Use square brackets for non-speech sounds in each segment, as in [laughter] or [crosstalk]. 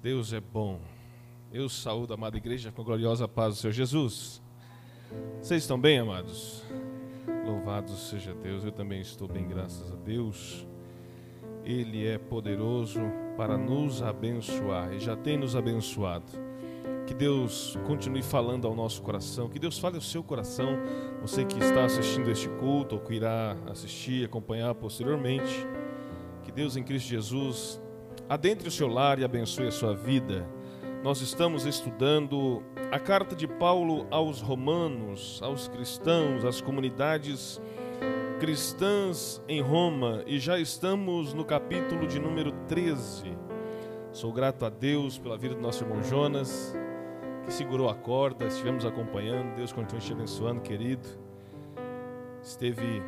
Deus é bom. Eu saúdo a amada igreja com a gloriosa paz do Senhor Jesus. Vocês estão bem, amados? Louvado seja Deus. Eu também estou bem, graças a Deus. Ele é poderoso para nos abençoar e já tem nos abençoado. Que Deus continue falando ao nosso coração, que Deus fale ao seu coração, você que está assistindo este culto ou que irá assistir, acompanhar posteriormente. Que Deus em Cristo Jesus adentre o seu lar e abençoe a sua vida. Nós estamos estudando a carta de Paulo aos romanos, aos cristãos, às comunidades cristãs em Roma e já estamos no capítulo de número 13. Sou grato a Deus pela vida do nosso irmão Jonas, que segurou a corda, estivemos acompanhando. Deus continue te abençoando, querido. Esteve.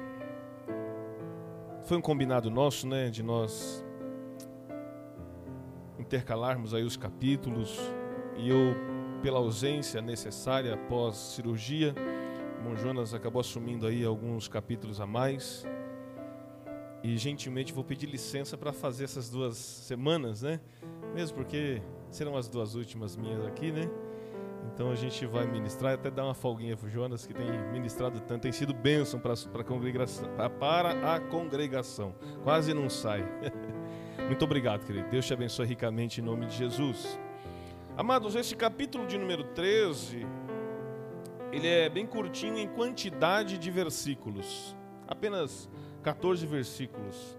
Foi um combinado nosso, né, de nós intercalarmos aí os capítulos e eu, pela ausência necessária após cirurgia, irmão Jonas acabou assumindo aí alguns capítulos a mais. E gentilmente vou pedir licença para fazer essas duas semanas, né? Mesmo porque serão as duas últimas minhas aqui, né? Então a gente vai ministrar, até dar uma folguinha para o Jonas, que tem ministrado tanto, tem sido bênção para congregação, para a congregação. Quase não sai. [laughs] Muito obrigado, querido. Deus te abençoe ricamente em nome de Jesus. Amados, esse capítulo de número 13, ele é bem curtinho em quantidade de versículos. Apenas 14 versículos.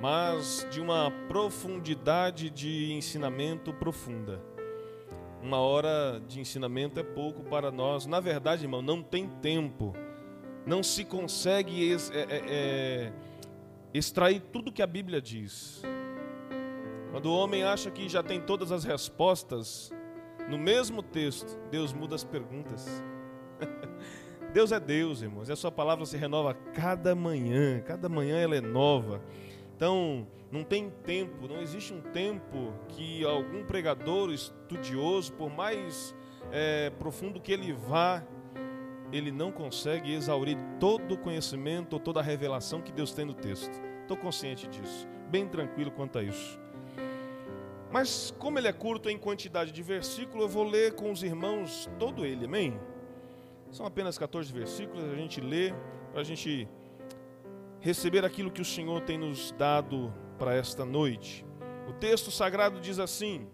Mas de uma profundidade de ensinamento profunda. Uma hora de ensinamento é pouco para nós. Na verdade, irmão, não tem tempo. Não se consegue é, é, é, extrair tudo que a Bíblia diz. Quando o homem acha que já tem todas as respostas, no mesmo texto, Deus muda as perguntas. [laughs] Deus é Deus, irmãos, e a sua palavra se renova cada manhã, cada manhã ela é nova. Então, não tem tempo, não existe um tempo que algum pregador estudioso, por mais é, profundo que ele vá, ele não consegue exaurir todo o conhecimento ou toda a revelação que Deus tem no texto. Estou consciente disso, bem tranquilo quanto a isso. Mas como ele é curto em quantidade de versículos, eu vou ler com os irmãos todo ele, amém? São apenas 14 versículos, a gente lê para a gente receber aquilo que o Senhor tem nos dado para esta noite. O texto sagrado diz assim: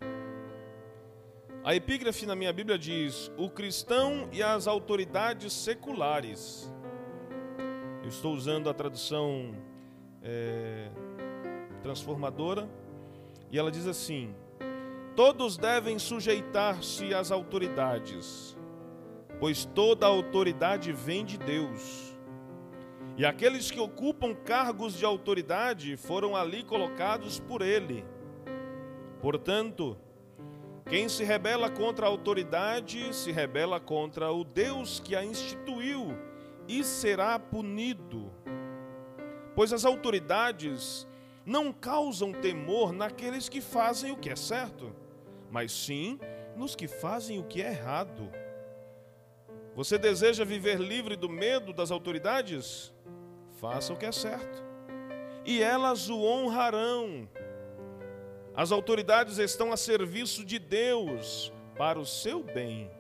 a epígrafe na minha Bíblia diz: o cristão e as autoridades seculares. Eu estou usando a tradução é, transformadora e ela diz assim: Todos devem sujeitar-se às autoridades, pois toda autoridade vem de Deus. E aqueles que ocupam cargos de autoridade foram ali colocados por Ele. Portanto, quem se rebela contra a autoridade se rebela contra o Deus que a instituiu e será punido. Pois as autoridades não causam temor naqueles que fazem o que é certo, mas sim nos que fazem o que é errado. Você deseja viver livre do medo das autoridades? Faça o que é certo, e elas o honrarão. As autoridades estão a serviço de Deus para o seu bem.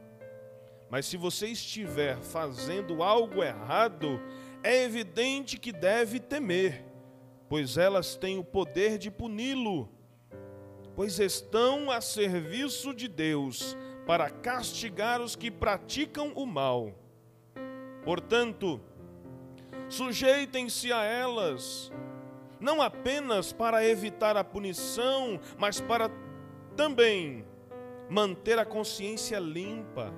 Mas se você estiver fazendo algo errado, é evidente que deve temer pois elas têm o poder de puni-lo, pois estão a serviço de Deus para castigar os que praticam o mal. Portanto, sujeitem-se a elas, não apenas para evitar a punição, mas para também manter a consciência limpa.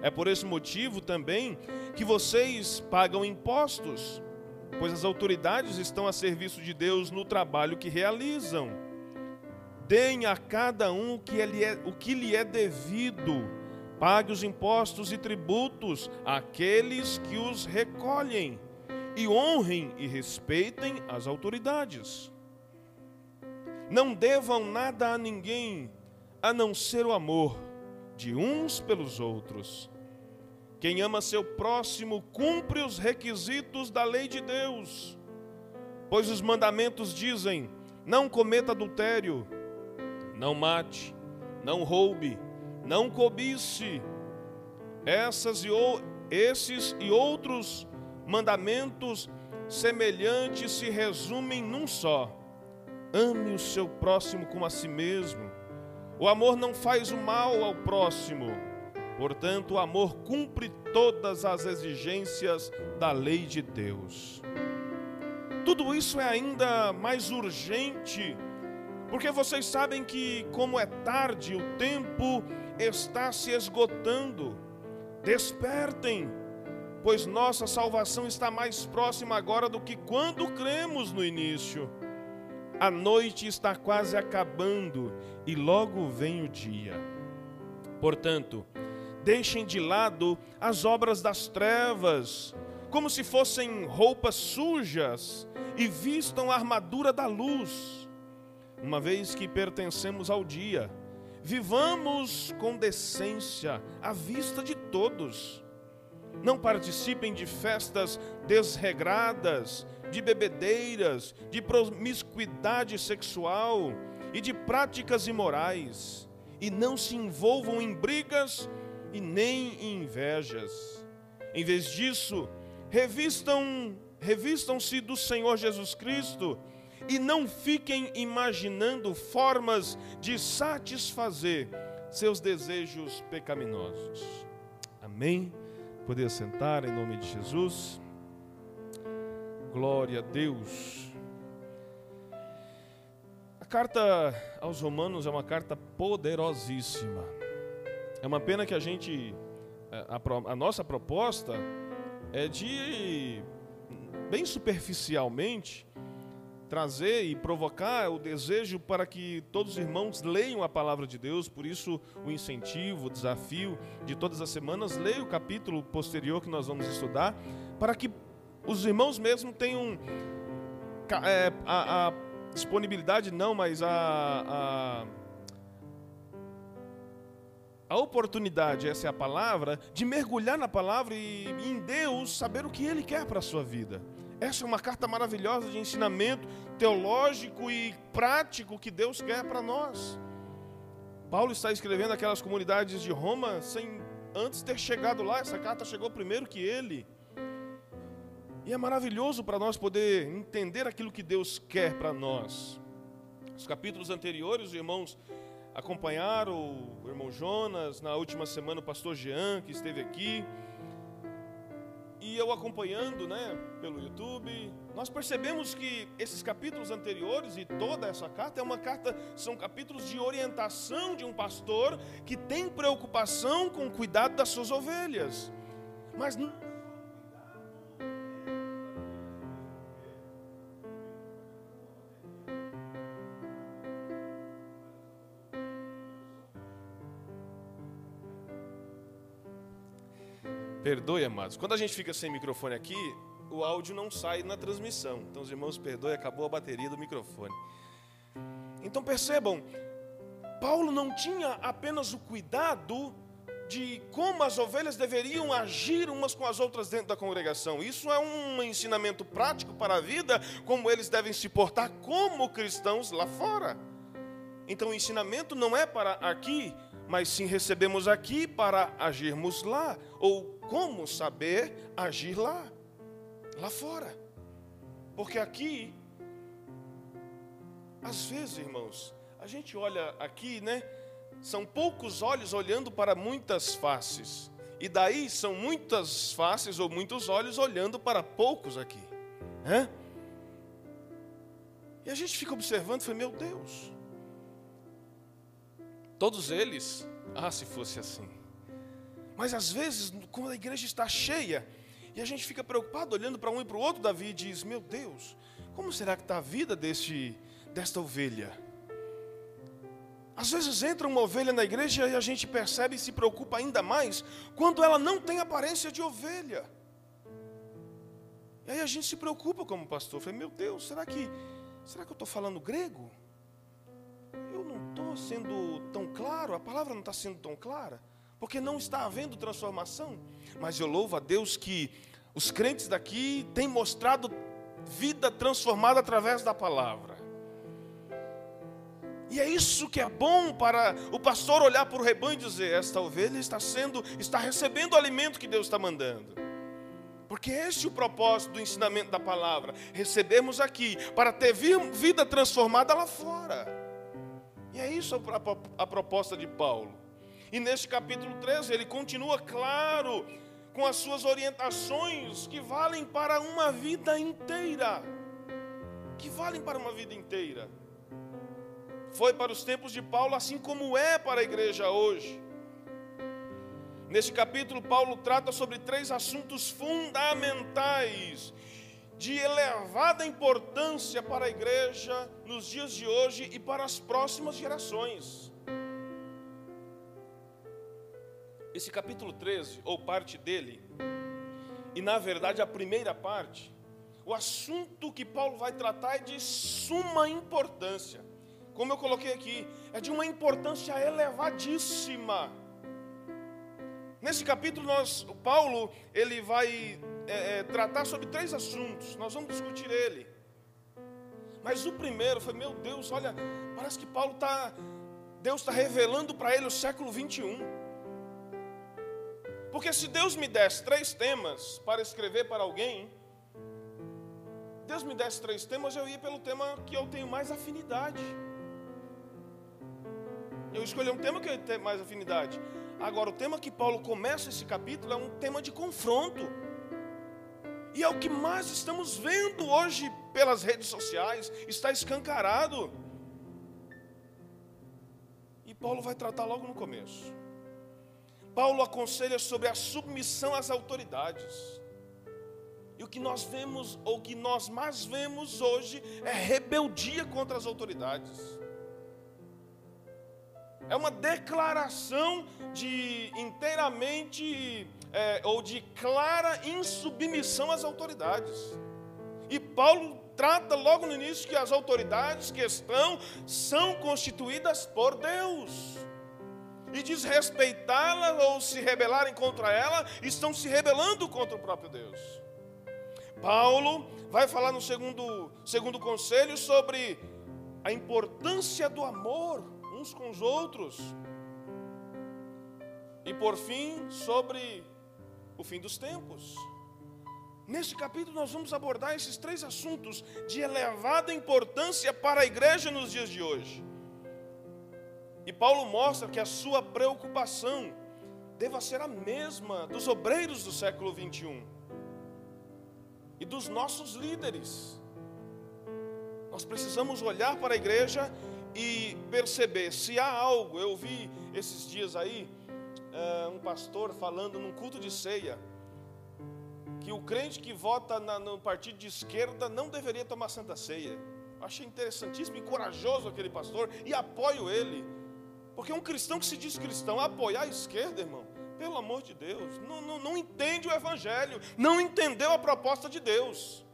É por esse motivo também que vocês pagam impostos pois as autoridades estão a serviço de Deus no trabalho que realizam. Deem a cada um o que, lhe é, o que lhe é devido. Pague os impostos e tributos àqueles que os recolhem. E honrem e respeitem as autoridades. Não devam nada a ninguém, a não ser o amor de uns pelos outros quem ama seu próximo cumpre os requisitos da lei de Deus, pois os mandamentos dizem: não cometa adultério, não mate, não roube, não cobice. Essas e ou, esses e outros mandamentos semelhantes se resumem num só: ame o seu próximo como a si mesmo. O amor não faz o mal ao próximo. Portanto, o amor cumpre todas as exigências da lei de Deus. Tudo isso é ainda mais urgente, porque vocês sabem que, como é tarde, o tempo está se esgotando. Despertem pois nossa salvação está mais próxima agora do que quando cremos no início. A noite está quase acabando e logo vem o dia. Portanto, deixem de lado as obras das trevas, como se fossem roupas sujas, e vistam a armadura da luz. Uma vez que pertencemos ao dia, vivamos com decência à vista de todos não participem de festas desregradas, de bebedeiras, de promiscuidade sexual e de práticas imorais, e não se envolvam em brigas e nem em invejas. Em vez disso, revistam revistam-se do Senhor Jesus Cristo e não fiquem imaginando formas de satisfazer seus desejos pecaminosos. Amém. Poder sentar em nome de Jesus. Glória a Deus. A carta aos Romanos é uma carta poderosíssima. É uma pena que a gente, é, a, a nossa proposta é de, bem superficialmente, trazer e provocar o desejo para que todos os irmãos leiam a palavra de Deus, por isso o incentivo, o desafio de todas as semanas, leia o capítulo posterior que nós vamos estudar, para que os irmãos mesmo tenham é, a, a, disponibilidade, não, mas a, a, a oportunidade, essa é a palavra, de mergulhar na palavra e em Deus saber o que Ele quer para a sua vida. Essa é uma carta maravilhosa de ensinamento teológico e prático que Deus quer para nós. Paulo está escrevendo aquelas comunidades de Roma sem antes ter chegado lá, essa carta chegou primeiro que ele. E é maravilhoso para nós poder entender aquilo que Deus quer para nós. Os capítulos anteriores, os irmãos acompanharam o irmão Jonas, na última semana o pastor Jean, que esteve aqui. E eu acompanhando, né, pelo YouTube, nós percebemos que esses capítulos anteriores e toda essa carta é uma carta, são capítulos de orientação de um pastor que tem preocupação com o cuidado das suas ovelhas. Mas Perdoe, amados. Quando a gente fica sem microfone aqui, o áudio não sai na transmissão. Então, os irmãos, perdoe, acabou a bateria do microfone. Então, percebam, Paulo não tinha apenas o cuidado de como as ovelhas deveriam agir umas com as outras dentro da congregação. Isso é um ensinamento prático para a vida, como eles devem se portar como cristãos lá fora. Então, o ensinamento não é para aqui, mas sim recebemos aqui para agirmos lá, ou como saber agir lá, lá fora. Porque aqui, às vezes, irmãos, a gente olha aqui, né? São poucos olhos olhando para muitas faces. E daí são muitas faces ou muitos olhos olhando para poucos aqui. Né? E a gente fica observando e fala, meu Deus, todos eles, ah, se fosse assim. Mas às vezes, quando a igreja está cheia, e a gente fica preocupado olhando para um e para o outro, Davi diz: Meu Deus, como será que está a vida deste, desta ovelha? Às vezes entra uma ovelha na igreja e a gente percebe e se preocupa ainda mais quando ela não tem aparência de ovelha. E aí a gente se preocupa como pastor. Falei, meu Deus, será que, será que eu estou falando grego? Eu não estou sendo tão claro, a palavra não está sendo tão clara porque não está havendo transformação. Mas eu louvo a Deus que os crentes daqui têm mostrado vida transformada através da palavra. E é isso que é bom para o pastor olhar para o rebanho e dizer: esta ovelha está sendo, está recebendo o alimento que Deus está mandando. Porque esse é o propósito do ensinamento da palavra. Recebemos aqui para ter vida transformada lá fora. E é isso a, proposta de Paulo. E neste capítulo 13 ele continua claro com as suas orientações que valem para uma vida inteira. Que valem para uma vida inteira. Foi para os tempos de Paulo, assim como é para a igreja hoje. Neste capítulo, Paulo trata sobre três assuntos fundamentais, de elevada importância para a igreja nos dias de hoje e para as próximas gerações. Esse capítulo 13, ou parte dele, e na verdade a primeira parte, o assunto que Paulo vai tratar é de suma importância como eu coloquei aqui, é de uma importância elevadíssima. Nesse capítulo, nós, Paulo ele vai é, é, tratar sobre três assuntos. Nós vamos discutir ele. Mas o primeiro foi, meu Deus, olha, parece que Paulo está, Deus está revelando para ele o século 21. Porque se Deus me desse três temas para escrever para alguém, Deus me desse três temas, eu ia pelo tema que eu tenho mais afinidade. Eu escolhi um tema que eu tenho mais afinidade. Agora, o tema que Paulo começa esse capítulo é um tema de confronto. E é o que mais estamos vendo hoje pelas redes sociais, está escancarado. E Paulo vai tratar logo no começo. Paulo aconselha sobre a submissão às autoridades. E o que nós vemos, ou o que nós mais vemos hoje, é rebeldia contra as autoridades. É uma declaração de inteiramente é, ou de clara insubmissão às autoridades. E Paulo trata logo no início que as autoridades que estão são constituídas por Deus. E diz respeitá-la ou se rebelarem contra ela, estão se rebelando contra o próprio Deus. Paulo vai falar no segundo, segundo conselho sobre a importância do amor uns com os outros. E por fim, sobre o fim dos tempos. Neste capítulo, nós vamos abordar esses três assuntos de elevada importância para a igreja nos dias de hoje. E Paulo mostra que a sua preocupação deva ser a mesma dos obreiros do século 21 e dos nossos líderes. Nós precisamos olhar para a igreja e perceber se há algo. Eu vi esses dias aí uh, um pastor falando num culto de ceia que o crente que vota na, no partido de esquerda não deveria tomar santa ceia. Achei interessantíssimo e corajoso aquele pastor e apoio ele. Porque um cristão que se diz cristão, apoiar a esquerda, irmão, pelo amor de Deus, não, não, não entende o evangelho, não entendeu a proposta de Deus.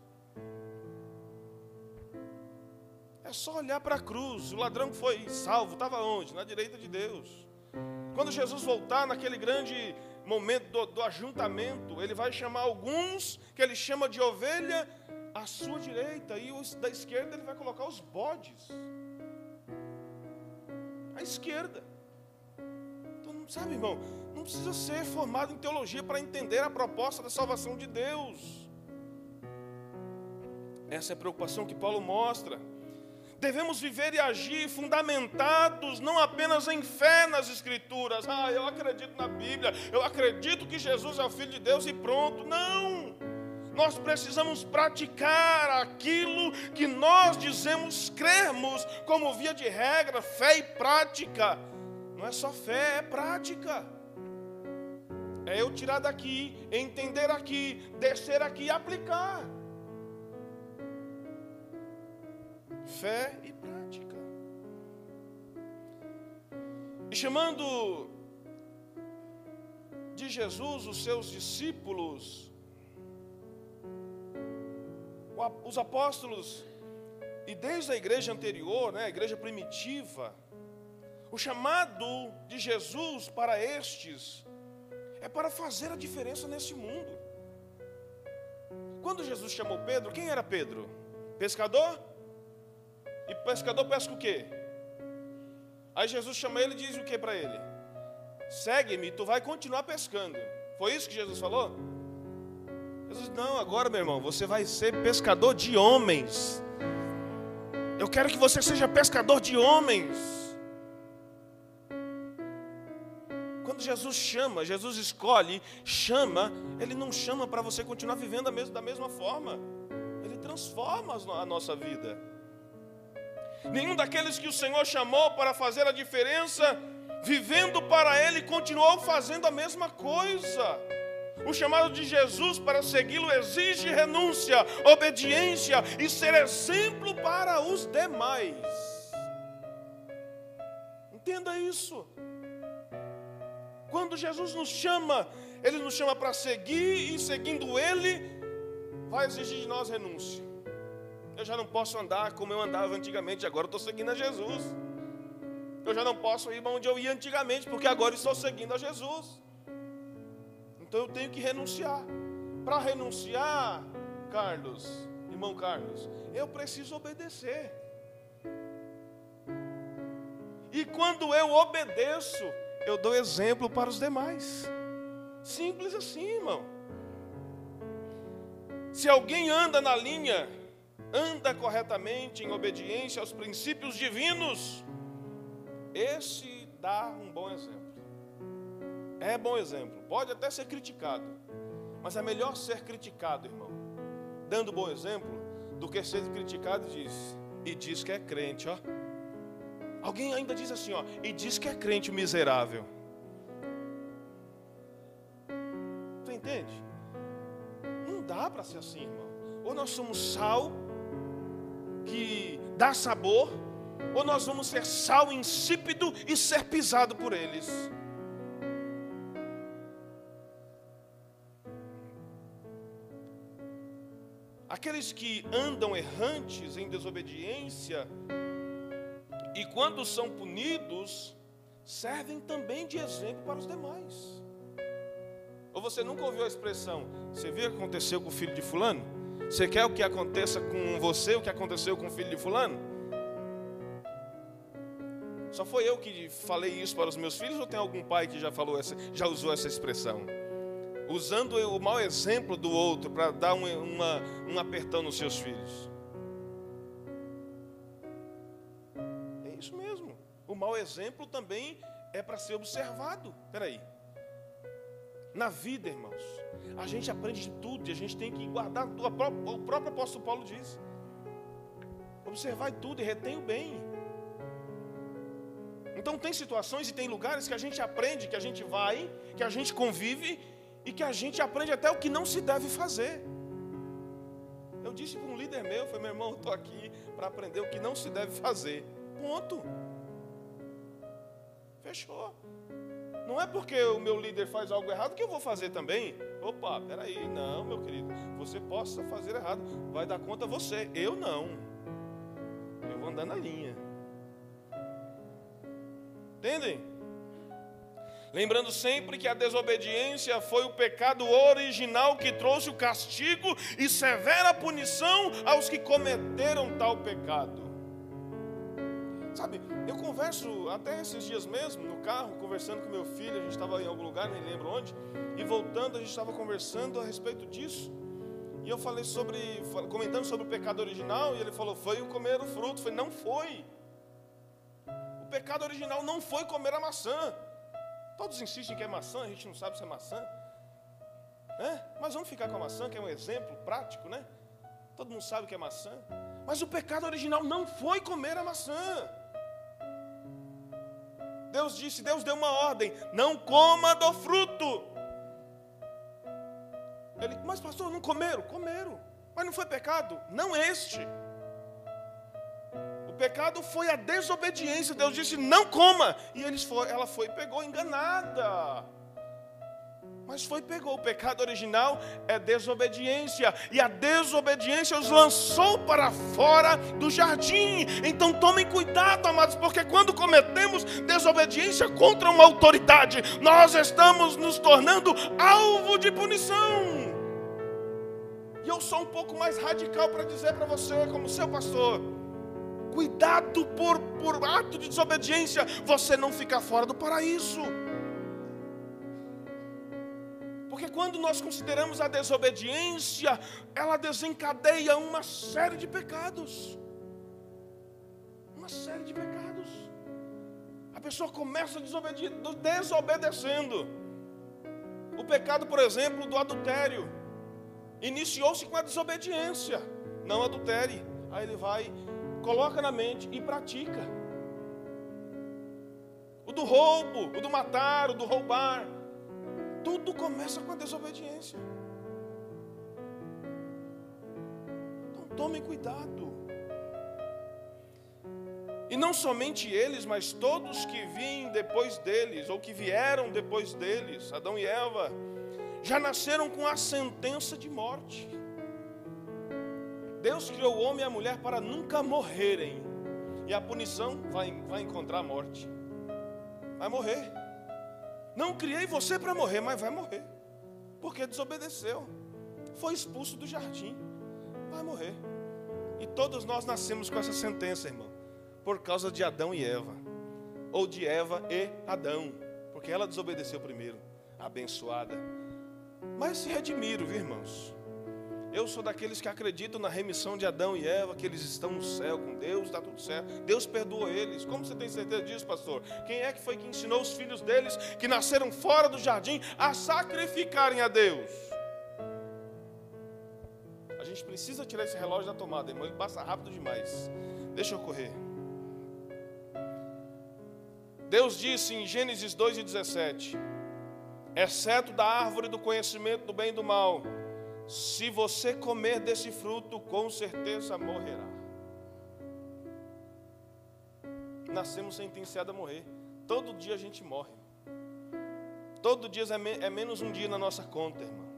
É só olhar para a cruz. O ladrão que foi salvo estava onde? Na direita de Deus. Quando Jesus voltar naquele grande momento do, do, ajuntamento, ele vai chamar alguns que ele chama de ovelha à sua direita, e os da esquerda ele vai colocar os bodes. À esquerda. Então, sabe, irmão, não precisa ser formado em teologia para entender a proposta da salvação de Deus. Essa é a preocupação que Paulo mostra. Devemos viver e agir fundamentados não apenas em fé nas Escrituras. Ah, eu acredito na Bíblia, eu acredito que Jesus é o Filho de Deus e pronto. Não! Nós precisamos praticar aquilo que nós dizemos crermos, como via de regra, fé e prática. Não é só fé, é prática. É eu tirar daqui, entender aqui, descer aqui e aplicar. Fé e prática. E chamando de Jesus os seus discípulos, os apóstolos, e desde a igreja anterior, né, a igreja primitiva, o chamado de Jesus para estes é para fazer a diferença nesse mundo. Quando Jesus chamou Pedro, quem era Pedro? Pescador? E pescador pesca o quê? Aí Jesus chama ele e diz o que para ele? Segue-me, tu vai continuar pescando. Foi isso que Jesus falou? Jesus, não, agora, meu irmão, você vai ser pescador de homens. Eu quero que você seja pescador de homens. Quando Jesus chama, Jesus escolhe, chama, Ele não chama para você continuar vivendo da mesma forma. Ele transforma a nossa vida. Nenhum daqueles que o Senhor chamou para fazer a diferença, vivendo para Ele, continuou fazendo a mesma coisa. O chamado de Jesus para segui-lo exige renúncia, obediência e ser exemplo para os demais. Entenda isso. Quando Jesus nos chama, Ele nos chama para seguir e seguindo Ele, vai exigir de nós renúncia. Eu já não posso andar como eu andava antigamente, agora eu estou seguindo a Jesus. Eu já não posso ir onde eu ia antigamente, porque agora estou seguindo a Jesus. Então eu tenho que renunciar. Para renunciar, Carlos, irmão Carlos, eu preciso obedecer. E quando eu obedeço, eu dou exemplo para os demais. Simples assim, irmão. Se alguém anda na linha anda corretamente em obediência aos princípios divinos, esse dá um bom exemplo. É bom exemplo, pode até ser criticado, mas é melhor ser criticado, irmão, dando bom exemplo, do que ser criticado e diz, e diz que é crente, ó. Alguém ainda diz assim, ó, e diz que é crente miserável. Você entende? Não dá para ser assim, irmão. Ou nós somos sal que dá sabor, ou nós vamos ser sal insípido e ser pisado por eles. Aqueles que andam errantes em desobediência e quando são punidos, servem também de exemplo para os demais. Ou você nunca ouviu a expressão: Você viu o que aconteceu com o filho de Fulano? Você quer o que aconteça com você, o que aconteceu com o filho de fulano? Só foi eu que falei isso para os meus filhos ou tem algum pai que já falou essa, já usou essa expressão? Usando o mau exemplo do outro para dar um, uma, um apertão nos seus filhos. É isso mesmo. O mau exemplo também é para ser observado. Espera aí. Na vida, irmãos, a gente aprende de tudo e a gente tem que guardar. O próprio apóstolo Paulo diz: observar tudo e retém o bem. Então, tem situações e tem lugares que a gente aprende, que a gente vai, que a gente convive e que a gente aprende até o que não se deve fazer. Eu disse para um líder meu: foi meu irmão, eu estou aqui para aprender o que não se deve fazer. Ponto. Fechou. Não é porque o meu líder faz algo errado que eu vou fazer também. Opa, peraí, não, meu querido. Você possa fazer errado. Vai dar conta você. Eu não. Eu vou andar na linha. Entendem? Lembrando sempre que a desobediência foi o pecado original que trouxe o castigo e severa punição aos que cometeram tal pecado. Sabe, eu converso até esses dias mesmo, no carro, conversando com meu filho, a gente estava em algum lugar, nem lembro onde, e voltando a gente estava conversando a respeito disso. E eu falei sobre, comentando sobre o pecado original, e ele falou, foi o comer o fruto. Eu falei, não foi. O pecado original não foi comer a maçã. Todos insistem que é maçã, a gente não sabe se é maçã. É? Mas vamos ficar com a maçã, que é um exemplo prático, né? Todo mundo sabe que é maçã. Mas o pecado original não foi comer a maçã. Deus disse, Deus deu uma ordem: não coma do fruto. Ele, mas pastor, não comeram? Comeram. Mas não foi pecado? Não este. O pecado foi a desobediência. Deus disse: não coma. E eles foi, ela foi e pegou enganada. Mas foi pegou o pecado original é desobediência e a desobediência os lançou para fora do jardim. Então tomem cuidado, amados, porque quando cometemos desobediência contra uma autoridade, nós estamos nos tornando alvo de punição. E eu sou um pouco mais radical para dizer para você, como seu pastor, Cuidado por, por ato de desobediência, você não ficar fora do paraíso. Porque quando nós consideramos a desobediência, ela desencadeia uma série de pecados. Uma série de pecados. A pessoa começa desobedecendo. O pecado, por exemplo, do adultério, iniciou-se com a desobediência. Não adultere. Aí ele vai, coloca na mente e pratica. O do roubo, o do matar, o do roubar. Tudo começa com a desobediência. Então tomem cuidado. E não somente eles, mas todos que vêm depois deles, ou que vieram depois deles, Adão e Eva, já nasceram com a sentença de morte. Deus criou o homem e a mulher para nunca morrerem, e a punição vai, vai encontrar a morte, vai morrer. Não criei você para morrer, mas vai morrer, porque desobedeceu, foi expulso do jardim, vai morrer. E todos nós nascemos com essa sentença, irmão. Por causa de Adão e Eva, ou de Eva e Adão, porque ela desobedeceu primeiro, abençoada. Mas se redimiram, viu, irmãos? Eu sou daqueles que acreditam na remissão de Adão e Eva, que eles estão no céu com Deus, está tudo certo. Deus perdoou eles. Como você tem certeza disso, pastor? Quem é que foi que ensinou os filhos deles, que nasceram fora do jardim, a sacrificarem a Deus? A gente precisa tirar esse relógio da tomada, irmão. Ele passa rápido demais. Deixa eu correr. Deus disse em Gênesis 2,17: Exceto da árvore do conhecimento do bem e do mal, se você comer desse fruto, com certeza morrerá. Nascemos sentenciados a morrer. Todo dia a gente morre. Todo dia é, é menos um dia na nossa conta, irmão.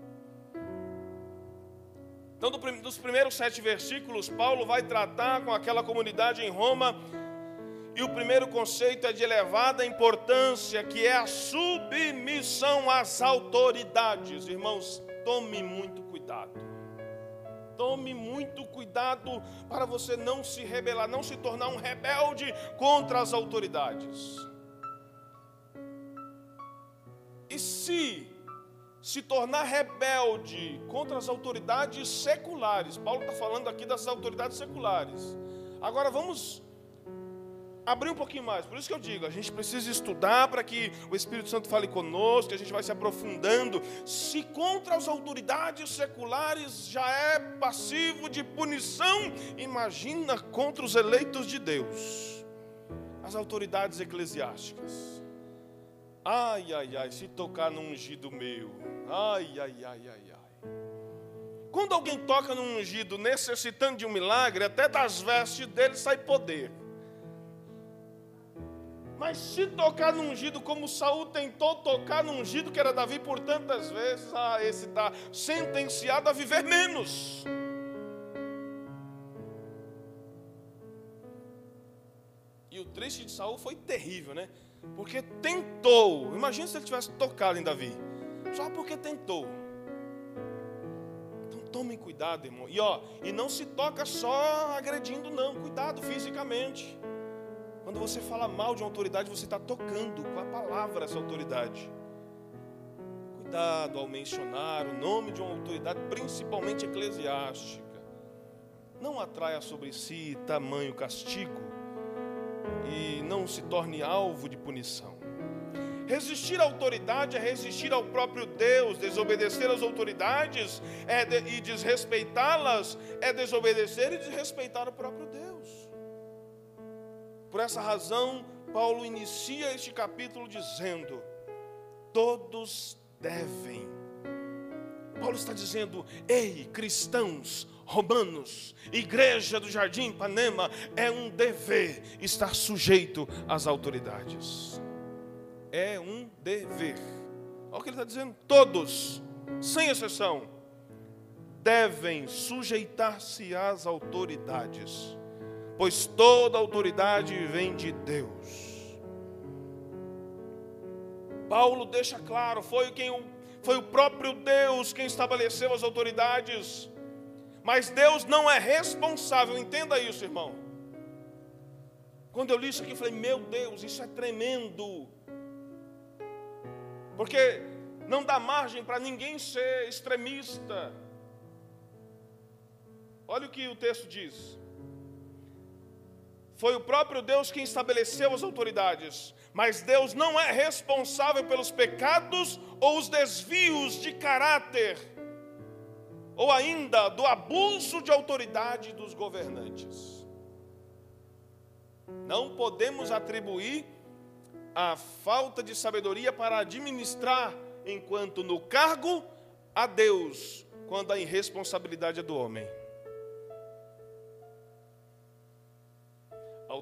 Então, do, dos primeiros sete versículos, Paulo vai tratar com aquela comunidade em Roma e o primeiro conceito é de elevada importância, que é a submissão às autoridades. Irmãos, tome muito cuidado. Tome muito cuidado para você não se rebelar, não se tornar um rebelde contra as autoridades. E se se tornar rebelde contra as autoridades seculares, Paulo está falando aqui das autoridades seculares. Agora vamos abrir um pouquinho mais. Por isso que eu digo, a gente precisa estudar para que o Espírito Santo fale conosco, que a gente vai se aprofundando. Se contra as autoridades seculares já é passivo de punição, imagina contra os eleitos de Deus, as autoridades eclesiásticas. Ai, ai, ai, se tocar num ungido meu. Ai, ai, ai, ai, ai. Quando alguém toca num ungido necessitando de um milagre, até das vestes dele sai poder. Mas se tocar no ungido como Saul tentou tocar no ungido que era Davi por tantas vezes, ah, esse está sentenciado a viver menos. E o triste de Saul foi terrível, né? Porque tentou. Imagina se ele tivesse tocado em Davi. Só porque tentou. Então tomem cuidado, irmão. E ó, e não se toca só agredindo, não. Cuidado fisicamente. Quando você fala mal de uma autoridade, você está tocando com a palavra essa autoridade. Cuidado ao mencionar o nome de uma autoridade, principalmente eclesiástica. Não atraia sobre si tamanho castigo e não se torne alvo de punição. Resistir à autoridade é resistir ao próprio Deus, desobedecer às autoridades é de, e desrespeitá-las é desobedecer e desrespeitar o próprio Deus. Por essa razão, Paulo inicia este capítulo dizendo: todos devem. Paulo está dizendo: ei, cristãos, romanos, igreja do Jardim Ipanema, é um dever estar sujeito às autoridades. É um dever. Olha o que ele está dizendo: todos, sem exceção, devem sujeitar-se às autoridades pois toda autoridade vem de Deus. Paulo deixa claro, foi quem foi o próprio Deus quem estabeleceu as autoridades. Mas Deus não é responsável, entenda isso, irmão. Quando eu li isso aqui, eu falei: Meu Deus, isso é tremendo. Porque não dá margem para ninguém ser extremista. Olha o que o texto diz. Foi o próprio Deus quem estabeleceu as autoridades, mas Deus não é responsável pelos pecados ou os desvios de caráter, ou ainda do abuso de autoridade dos governantes. Não podemos atribuir a falta de sabedoria para administrar enquanto no cargo a Deus, quando a irresponsabilidade é do homem.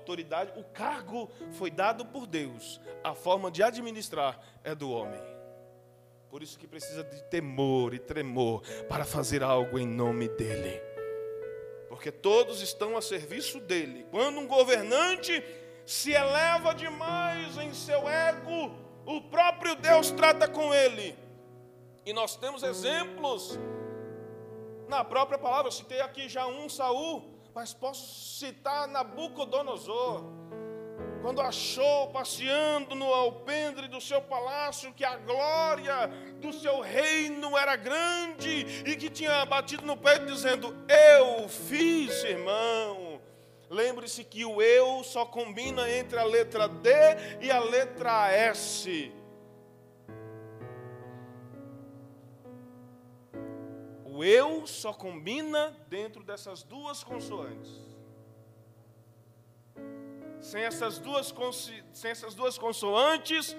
Autoridade, o cargo foi dado por Deus, a forma de administrar é do homem. Por isso que precisa de temor e tremor para fazer algo em nome dele. Porque todos estão a serviço dele. Quando um governante se eleva demais em seu ego, o próprio Deus trata com ele. E nós temos exemplos na própria palavra. Eu citei aqui já um Saul, mas posso citar Nabucodonosor. Quando achou passeando no alpendre do seu palácio que a glória do seu reino era grande e que tinha batido no peito dizendo: Eu fiz, irmão Lembre-se que o eu só combina entre a letra D e a letra S. O eu só combina dentro dessas duas consoantes. Sem essas duas, sem essas duas consoantes,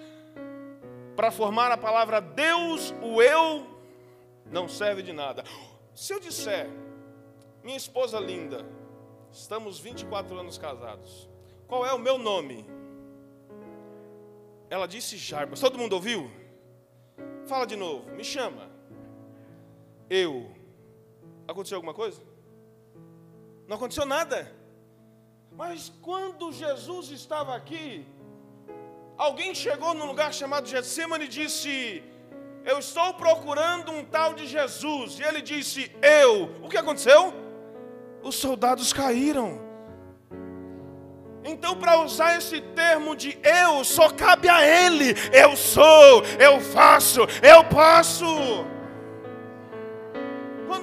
para formar a palavra Deus, o eu não serve de nada. Se eu disser, minha esposa linda, Estamos 24 anos casados. Qual é o meu nome? Ela disse Jarbas. Todo mundo ouviu? Fala de novo. Me chama. Eu. Aconteceu alguma coisa? Não aconteceu nada. Mas quando Jesus estava aqui, alguém chegou num lugar chamado Getsemane e disse: Eu estou procurando um tal de Jesus. E ele disse: Eu. O que aconteceu? os soldados caíram. Então, para usar esse termo de eu, só cabe a Ele. Eu sou, eu faço, eu posso.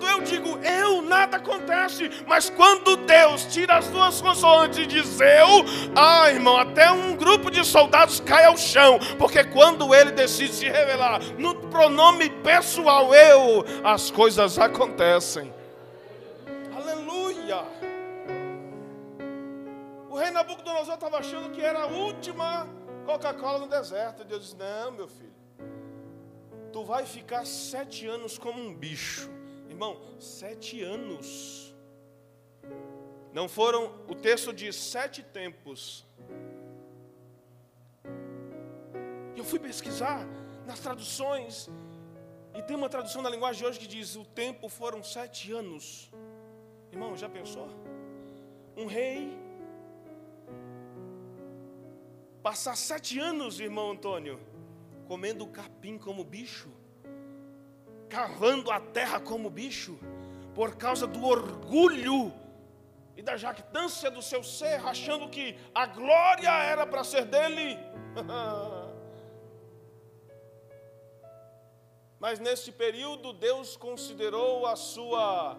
Quando eu digo eu, nada acontece. Mas quando Deus tira as duas consoantes e diz eu, ah, irmão, até um grupo de soldados cai ao chão. Porque quando ele decide se revelar no pronome pessoal eu, as coisas acontecem. O rei Nabucodonosor estava achando que era a última Coca-Cola no deserto. Deus disse: Não, meu filho, tu vai ficar sete anos como um bicho. Irmão, sete anos. Não foram, o texto diz sete tempos. Eu fui pesquisar nas traduções, e tem uma tradução da linguagem de hoje que diz: o tempo foram sete anos. Irmão, já pensou? Um rei passar sete anos, irmão Antônio, comendo capim como bicho, cavando a terra como bicho, por causa do orgulho e da jactância do seu ser, achando que a glória era para ser dele. [laughs] Mas nesse período, Deus considerou a sua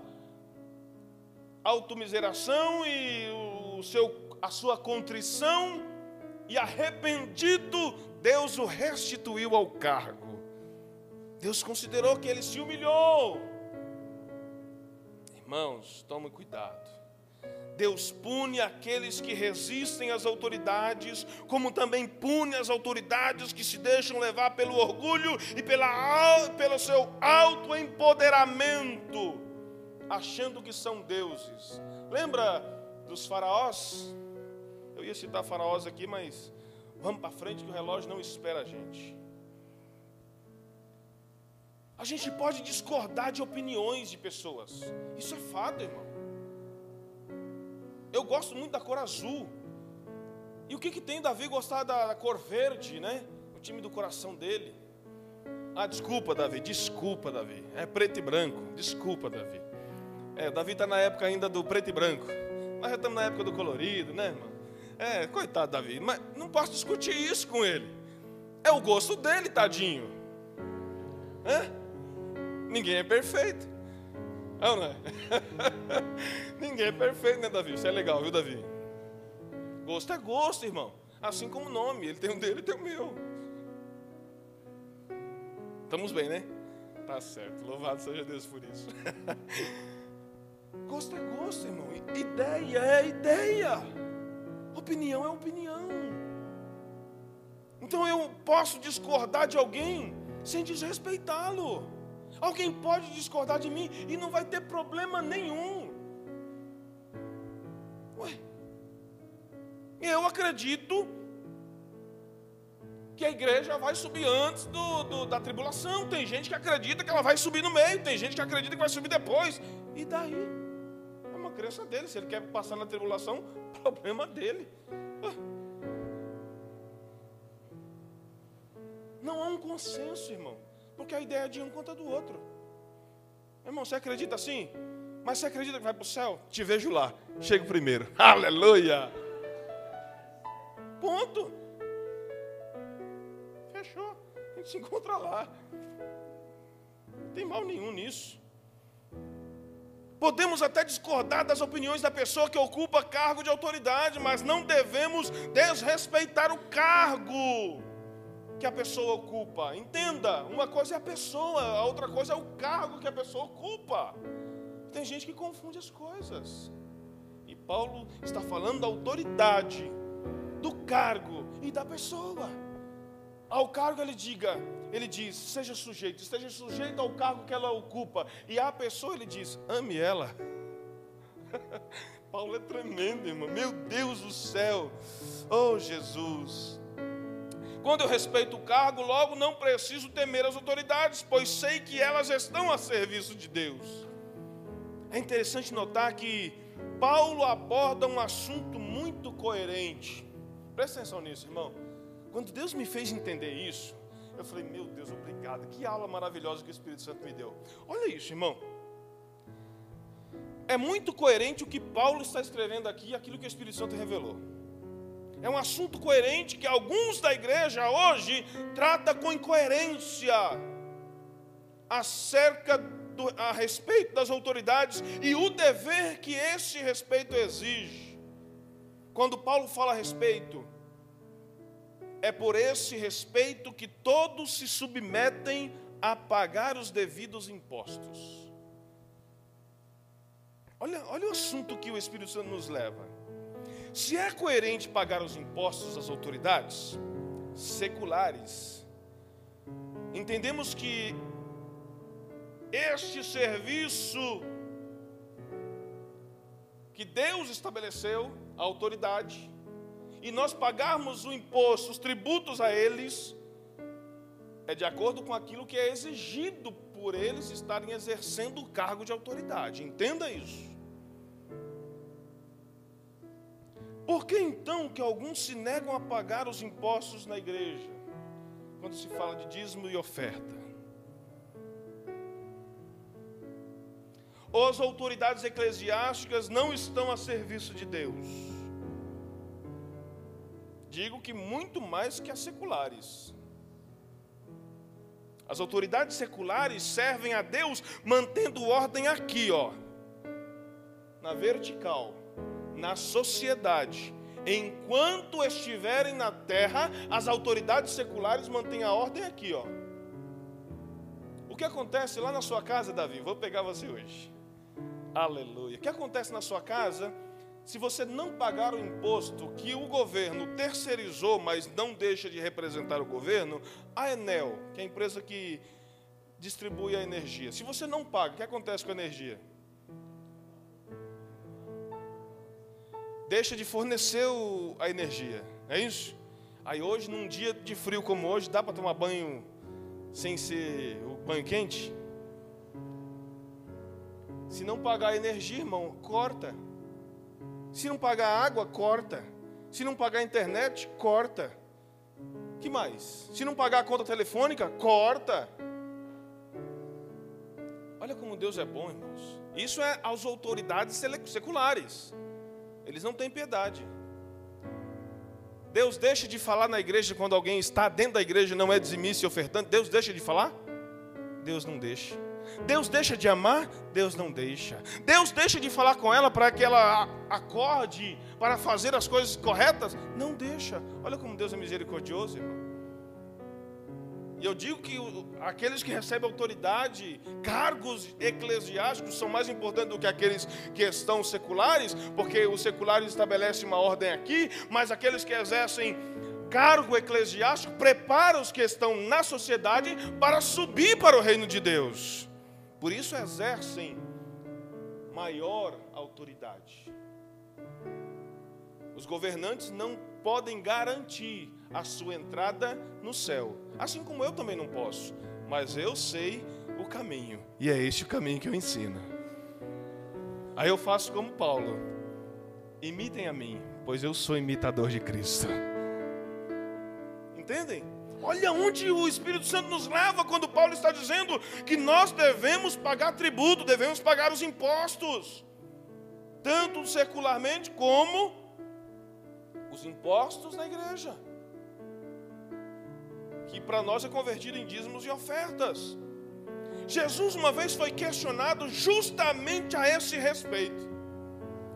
automiseração e o seu, a sua contrição, e arrependido, Deus o restituiu ao cargo. Deus considerou que ele se humilhou. Irmãos, tome cuidado. Deus pune aqueles que resistem às autoridades, como também pune as autoridades que se deixam levar pelo orgulho e pela, pelo seu autoempoderamento achando que são deuses. Lembra dos faraós? Eu ia citar faraós aqui, mas vamos para frente que o relógio não espera a gente. A gente pode discordar de opiniões de pessoas. Isso é fato, irmão. Eu gosto muito da cor azul. E o que, que tem Davi gostar da cor verde, né? O time do coração dele. Ah, desculpa, Davi, desculpa, Davi. É preto e branco. Desculpa, Davi. É, Davi está na época ainda do preto e branco. Nós já estamos na época do colorido, né, irmão? É, coitado Davi, mas não posso discutir isso com ele. É o gosto dele, tadinho. Hã? Ninguém é perfeito. É ou não é? [laughs] Ninguém é perfeito, né, Davi? Isso é legal, viu, Davi? Gosto é gosto, irmão. Assim como o nome. Ele tem o dele e tem o meu. Estamos bem, né? Tá certo. Louvado seja Deus por isso. [laughs] gosto é gosto, irmão. Ideia é ideia. Opinião é opinião. Então eu posso discordar de alguém sem desrespeitá-lo. Alguém pode discordar de mim e não vai ter problema nenhum. Ué, eu acredito que a igreja vai subir antes do, do, da tribulação. Tem gente que acredita que ela vai subir no meio, tem gente que acredita que vai subir depois. E daí? É uma crença dele. Se ele quer passar na tribulação, [laughs] problema dele. Não há um consenso, irmão. Porque a ideia de um conta do outro. Irmão, você acredita assim? Mas você acredita que vai para o céu? Te vejo lá. Chego primeiro. [laughs] Aleluia! Ponto. Fechou. A gente se encontra lá. Não tem mal nenhum nisso. Podemos até discordar das opiniões da pessoa que ocupa cargo de autoridade, mas não devemos desrespeitar o cargo que a pessoa ocupa. Entenda, uma coisa é a pessoa, a outra coisa é o cargo que a pessoa ocupa. Tem gente que confunde as coisas. E Paulo está falando da autoridade, do cargo e da pessoa. Ao cargo ele diga, ele diz, seja sujeito, esteja sujeito ao cargo que ela ocupa. E à pessoa ele diz, ame ela. [laughs] Paulo é tremendo, irmão. Meu Deus do céu. Oh, Jesus. Quando eu respeito o cargo, logo não preciso temer as autoridades, pois sei que elas estão a serviço de Deus. É interessante notar que Paulo aborda um assunto muito coerente. Presta atenção nisso, irmão. Quando Deus me fez entender isso, eu falei, meu Deus, obrigado. Que aula maravilhosa que o Espírito Santo me deu. Olha isso, irmão. É muito coerente o que Paulo está escrevendo aqui e aquilo que o Espírito Santo revelou. É um assunto coerente que alguns da igreja hoje trata com incoerência acerca do, a respeito das autoridades e o dever que esse respeito exige. Quando Paulo fala a respeito, é por esse respeito que todos se submetem a pagar os devidos impostos. Olha, olha o assunto que o Espírito Santo nos leva. Se é coerente pagar os impostos às autoridades seculares, entendemos que este serviço que Deus estabeleceu, a autoridade, e nós pagarmos o imposto, os tributos a eles, é de acordo com aquilo que é exigido por eles estarem exercendo o cargo de autoridade. Entenda isso. Por que então que alguns se negam a pagar os impostos na igreja, quando se fala de dízimo e oferta? Ou as autoridades eclesiásticas não estão a serviço de Deus? Digo que muito mais que as seculares. As autoridades seculares servem a Deus mantendo ordem aqui, ó, na vertical na sociedade. Enquanto estiverem na terra, as autoridades seculares mantêm a ordem aqui, ó. O que acontece lá na sua casa, Davi? Vou pegar você hoje. Aleluia. O que acontece na sua casa se você não pagar o imposto que o governo terceirizou, mas não deixa de representar o governo? A Enel, que é a empresa que distribui a energia. Se você não paga, o que acontece com a energia? Deixa de fornecer o, a energia. É isso? Aí hoje, num dia de frio como hoje, dá para tomar banho sem ser o banho quente? Se não pagar a energia, irmão, corta. Se não pagar a água, corta. Se não pagar a internet, corta. Que mais? Se não pagar a conta telefônica, corta. Olha como Deus é bom, irmãos. Isso é às autoridades seculares. Eles não têm piedade. Deus deixa de falar na igreja quando alguém está dentro da igreja e não é dizimista e ofertante? Deus deixa de falar? Deus não deixa. Deus deixa de amar? Deus não deixa. Deus deixa de falar com ela para que ela acorde para fazer as coisas corretas? Não deixa. Olha como Deus é misericordioso, irmão. E eu digo que aqueles que recebem autoridade, cargos eclesiásticos, são mais importantes do que aqueles que estão seculares, porque os seculares estabelecem uma ordem aqui, mas aqueles que exercem cargo eclesiástico preparam os que estão na sociedade para subir para o reino de Deus. Por isso exercem maior autoridade. Os governantes não podem garantir a sua entrada no céu, assim como eu também não posso, mas eu sei o caminho, e é este o caminho que eu ensino. Aí eu faço como Paulo: imitem a mim, pois eu sou imitador de Cristo. Entendem? Olha onde o Espírito Santo nos leva quando Paulo está dizendo que nós devemos pagar tributo, devemos pagar os impostos, tanto secularmente como os impostos na igreja que para nós é convertido em dízimos e ofertas. Jesus uma vez foi questionado justamente a esse respeito.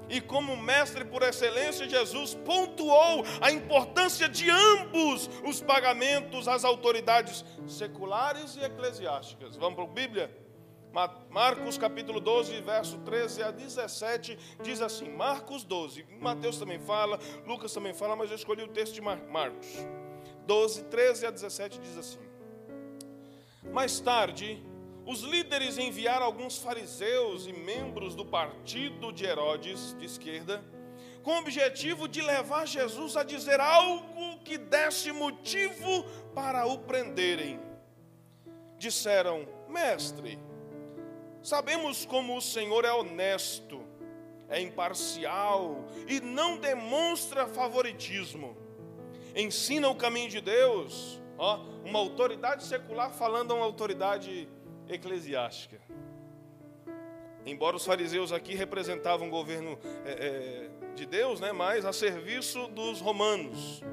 E como mestre por excelência, Jesus pontuou a importância de ambos os pagamentos às autoridades seculares e eclesiásticas. Vamos para a Bíblia? Marcos capítulo 12, verso 13 a 17, diz assim: Marcos 12, Mateus também fala, Lucas também fala, mas eu escolhi o texto de Marcos. 12, 13 a 17 diz assim: Mais tarde, os líderes enviaram alguns fariseus e membros do partido de Herodes, de esquerda, com o objetivo de levar Jesus a dizer algo que desse motivo para o prenderem. Disseram: Mestre, sabemos como o Senhor é honesto, é imparcial e não demonstra favoritismo ensina o caminho de Deus, ó, uma autoridade secular falando a uma autoridade eclesiástica. Embora os fariseus aqui representavam o governo é, é, de Deus, né, mas a serviço dos romanos.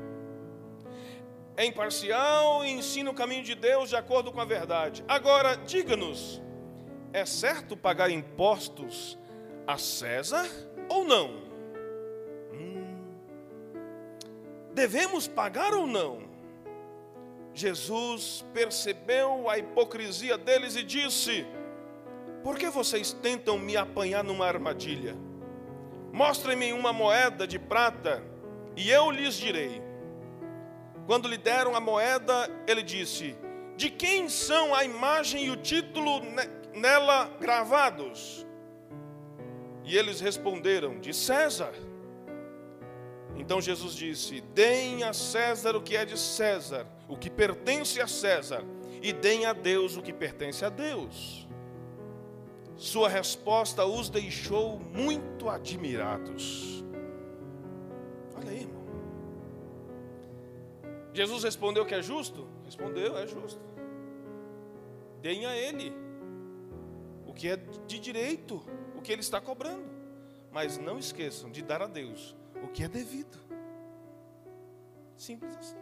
É imparcial e ensina o caminho de Deus de acordo com a verdade. Agora, diga-nos: é certo pagar impostos a César ou não? Devemos pagar ou não? Jesus percebeu a hipocrisia deles e disse: Por que vocês tentam me apanhar numa armadilha? Mostrem-me uma moeda de prata e eu lhes direi. Quando lhe deram a moeda, ele disse: De quem são a imagem e o título nela gravados? E eles responderam: De César. Então Jesus disse: Deem a César o que é de César, o que pertence a César, e deem a Deus o que pertence a Deus. Sua resposta os deixou muito admirados. Olha aí, irmão. Jesus respondeu que é justo? Respondeu, é justo. Deem a Ele o que é de direito, o que Ele está cobrando. Mas não esqueçam de dar a Deus o que é devido. Simples assim.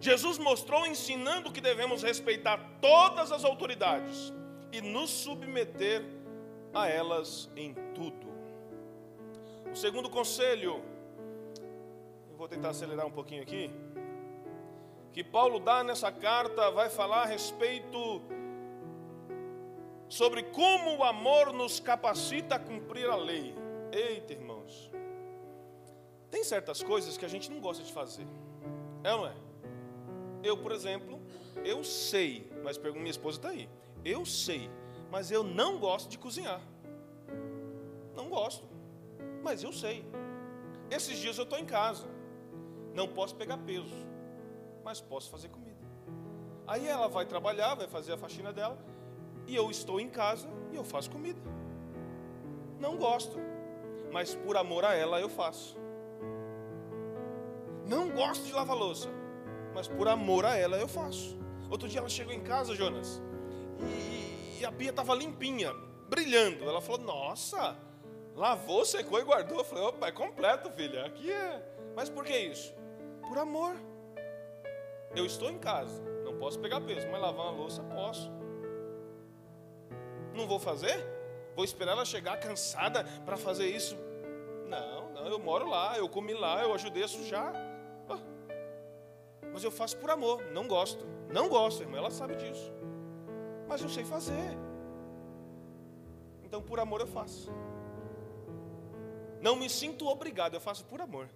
Jesus mostrou ensinando que devemos respeitar todas as autoridades e nos submeter a elas em tudo. O segundo conselho, vou tentar acelerar um pouquinho aqui, que Paulo dá nessa carta vai falar a respeito sobre como o amor nos capacita a cumprir a lei. Eita, irmãos. Tem certas coisas que a gente não gosta de fazer. É ou não é? Eu, por exemplo, eu sei, mas pergunto minha esposa está aí. Eu sei, mas eu não gosto de cozinhar. Não gosto, mas eu sei. Esses dias eu estou em casa, não posso pegar peso, mas posso fazer comida. Aí ela vai trabalhar, vai fazer a faxina dela, e eu estou em casa e eu faço comida. Não gosto, mas por amor a ela eu faço. Não gosto de lavar louça, mas por amor a ela eu faço. Outro dia ela chegou em casa, Jonas, e, e a pia estava limpinha, brilhando. Ela falou: Nossa, Lavou, secou e guardou. Eu falei, opa, é completo, filha. Aqui é. Mas por que isso? Por amor. Eu estou em casa, não posso pegar peso, mas lavar uma louça posso. Não vou fazer? Vou esperar ela chegar cansada para fazer isso? Não, não, eu moro lá, eu comi lá, eu ajudei a sujar. Mas eu faço por amor, não gosto. Não gosto, irmã, ela sabe disso. Mas eu sei fazer. Então por amor eu faço. Não me sinto obrigado, eu faço por amor.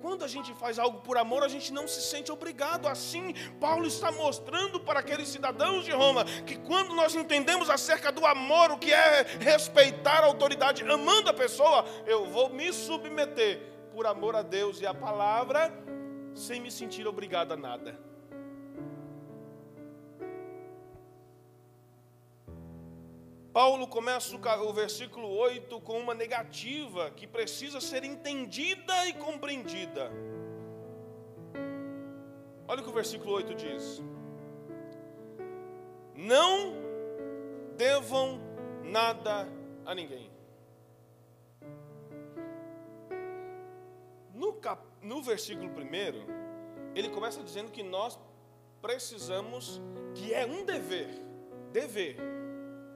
Quando a gente faz algo por amor, a gente não se sente obrigado. Assim, Paulo está mostrando para aqueles cidadãos de Roma que quando nós entendemos acerca do amor, o que é respeitar a autoridade, amando a pessoa, eu vou me submeter por amor a Deus e a palavra, sem me sentir obrigado a nada. Paulo começa o versículo 8 com uma negativa que precisa ser entendida e compreendida. Olha o que o versículo 8 diz: Não devam nada a ninguém. No, cap, no versículo 1, ele começa dizendo que nós precisamos, que é um dever, dever,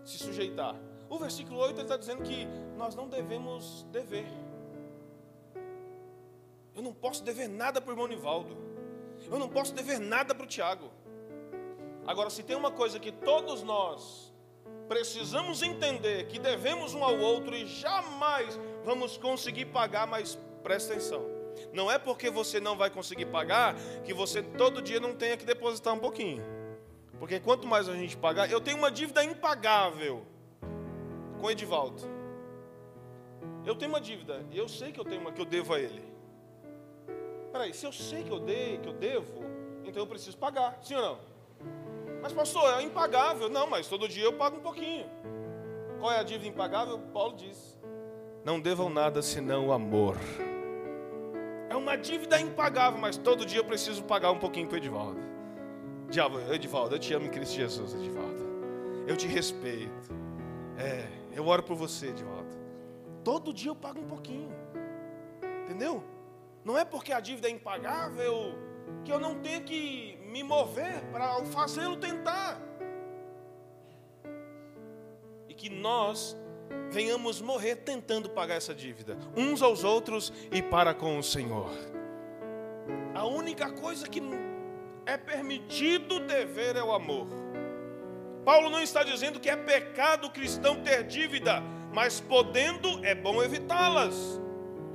se sujeitar. O versículo 8 ele está dizendo que nós não devemos dever. Eu não posso dever nada para o irmão Nivaldo. Eu não posso dever nada para o Tiago. Agora, se tem uma coisa que todos nós precisamos entender que devemos um ao outro e jamais vamos conseguir pagar, mas presta atenção. Não é porque você não vai conseguir pagar que você todo dia não tenha que depositar um pouquinho. Porque quanto mais a gente pagar, eu tenho uma dívida impagável com Edivaldo. Eu tenho uma dívida, e eu sei que eu tenho uma que eu devo a ele. Peraí, se eu sei que eu dei, que eu devo, então eu preciso pagar, sim ou não? Mas pastor, é impagável. Não, mas todo dia eu pago um pouquinho. Qual é a dívida impagável? Paulo diz: Não devam nada senão o amor. É uma dívida impagável, mas todo dia eu preciso pagar um pouquinho para o Edivaldo. Edivaldo, eu te amo em Cristo Jesus, Edivaldo. Eu te respeito. É, eu oro por você, Edivaldo. Todo dia eu pago um pouquinho. Entendeu? Não é porque a dívida é impagável que eu não tenho que me mover para fazê-lo tentar. E que nós venhamos morrer tentando pagar essa dívida, uns aos outros e para com o Senhor. A única coisa que é permitido dever é o amor. Paulo não está dizendo que é pecado cristão ter dívida, mas podendo é bom evitá-las.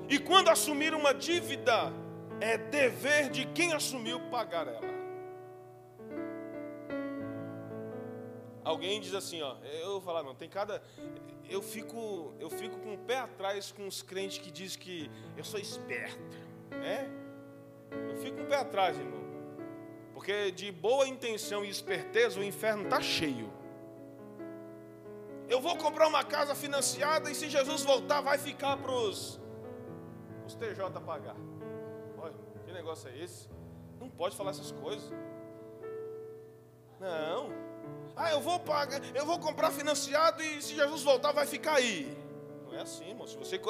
E quando assumir uma dívida, é dever de quem assumiu pagar ela. Alguém diz assim, ó, eu vou falar, não, tem cada eu fico eu fico com o pé atrás com os crentes que dizem que eu sou esperto, é? Eu fico com o pé atrás, irmão. Porque de boa intenção e esperteza o inferno está cheio. Eu vou comprar uma casa financiada e se Jesus voltar vai ficar para os TJ pagar. Olha, que negócio é esse? Não pode falar essas coisas. Não. Ah, eu vou pagar, eu vou comprar financiado e se Jesus voltar vai ficar aí. Não é assim, irmão. Se você,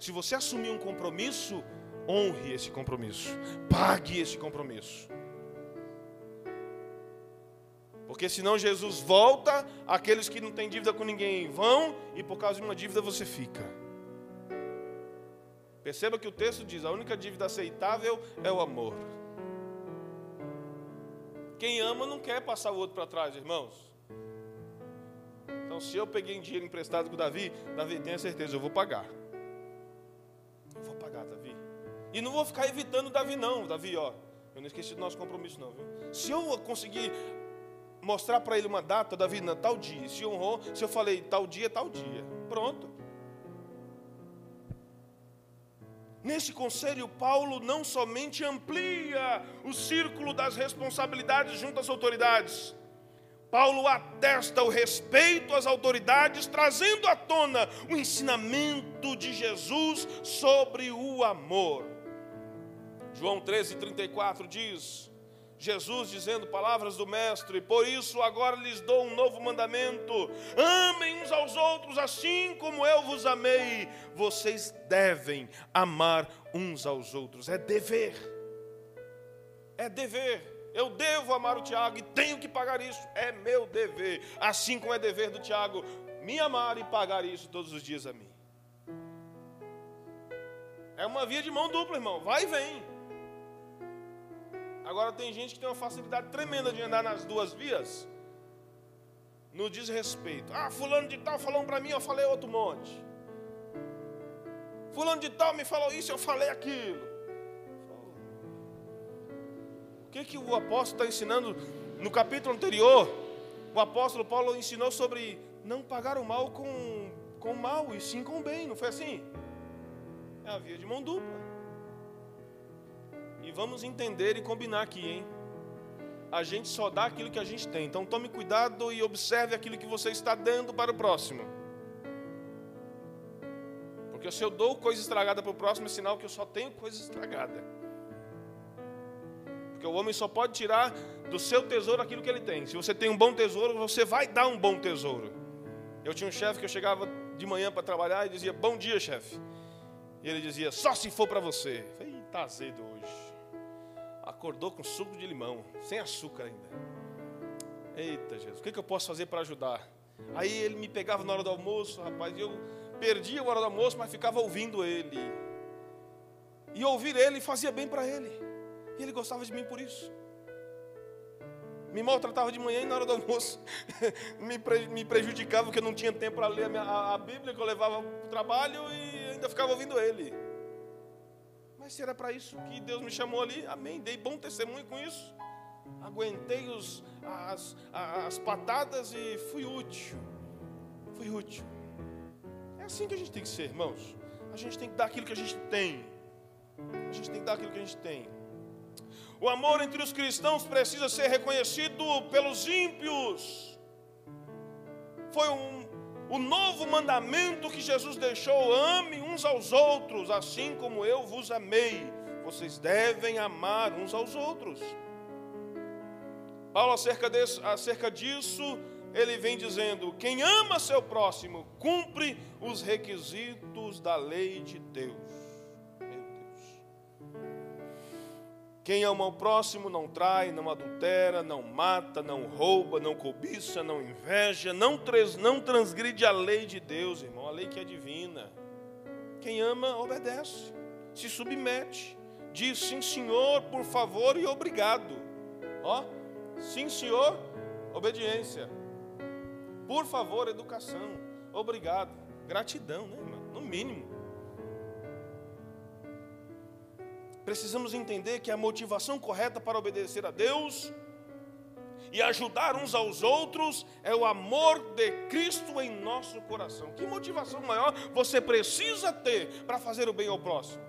se você assumir um compromisso, honre esse compromisso. Pague esse compromisso. Porque senão Jesus volta, aqueles que não têm dívida com ninguém vão, e por causa de uma dívida você fica. Perceba que o texto diz: a única dívida aceitável é o amor. Quem ama não quer passar o outro para trás, irmãos. Então, se eu peguei dinheiro emprestado com o Davi, Davi, tenha certeza, eu vou pagar. Eu vou pagar, Davi. E não vou ficar evitando Davi, não. Davi, ó, eu não esqueci do nosso compromisso, não, viu? Se eu conseguir mostrar para ele uma data, Davi, na tal dia. Se honrou, se eu falei tal dia, tal dia. Pronto. Nesse conselho, Paulo não somente amplia o círculo das responsabilidades junto às autoridades, Paulo atesta o respeito às autoridades, trazendo à tona o ensinamento de Jesus sobre o amor. João 13, 34 diz: Jesus dizendo palavras do Mestre: Por isso agora lhes dou um novo mandamento: amem uns aos outros assim como eu vos amei. Vocês devem amar uns aos outros. É dever. É dever. Eu devo amar o Tiago e tenho que pagar isso. É meu dever. Assim como é dever do Tiago me amar e pagar isso todos os dias a mim. É uma via de mão dupla, irmão. Vai e vem. Agora tem gente que tem uma facilidade tremenda de andar nas duas vias. No desrespeito. Ah, fulano de tal falou para mim, eu falei outro monte. Fulano de tal me falou isso, eu falei aquilo. O que, que o apóstolo está ensinando? No capítulo anterior, o apóstolo Paulo ensinou sobre não pagar o mal com, com mal, e sim com bem, não foi assim? É a via de mão dupla. E vamos entender e combinar aqui, hein? A gente só dá aquilo que a gente tem. Então tome cuidado e observe aquilo que você está dando para o próximo. Porque se eu dou coisa estragada para o próximo, é sinal que eu só tenho coisa estragada. Porque o homem só pode tirar do seu tesouro aquilo que ele tem. Se você tem um bom tesouro, você vai dar um bom tesouro. Eu tinha um chefe que eu chegava de manhã para trabalhar e dizia: Bom dia, chefe. E ele dizia: Só se for para você. Eu falei: azedo hoje acordou com suco de limão, sem açúcar ainda. Eita Jesus, o que, que eu posso fazer para ajudar? Aí ele me pegava na hora do almoço, rapaz, e eu perdia a hora do almoço, mas ficava ouvindo ele. E ouvir ele fazia bem para ele. E ele gostava de mim por isso. Me maltratava de manhã e na hora do almoço [laughs] me prejudicava porque eu não tinha tempo para ler a, minha, a, a Bíblia que eu levava para o trabalho e ainda ficava ouvindo ele. Mas se era para isso que Deus me chamou ali, amém. Dei bom testemunho com isso. Aguentei os, as, as patadas e fui útil. Fui útil. É assim que a gente tem que ser, irmãos. A gente tem que dar aquilo que a gente tem. A gente tem que dar aquilo que a gente tem. O amor entre os cristãos precisa ser reconhecido pelos ímpios. Foi um o novo mandamento que Jesus deixou: ame uns aos outros, assim como eu vos amei. Vocês devem amar uns aos outros. Paulo, acerca, desse, acerca disso, ele vem dizendo: quem ama seu próximo cumpre os requisitos da lei de Deus. Quem ama o próximo não trai, não adultera, não mata, não rouba, não cobiça, não inveja, não, trans, não transgride a lei de Deus, irmão, a lei que é divina. Quem ama, obedece, se submete, diz sim, senhor, por favor e obrigado. Ó, sim, senhor, obediência. Por favor, educação. Obrigado. Gratidão, né, irmão? No mínimo. Precisamos entender que a motivação correta para obedecer a Deus e ajudar uns aos outros é o amor de Cristo em nosso coração. Que motivação maior você precisa ter para fazer o bem ao próximo?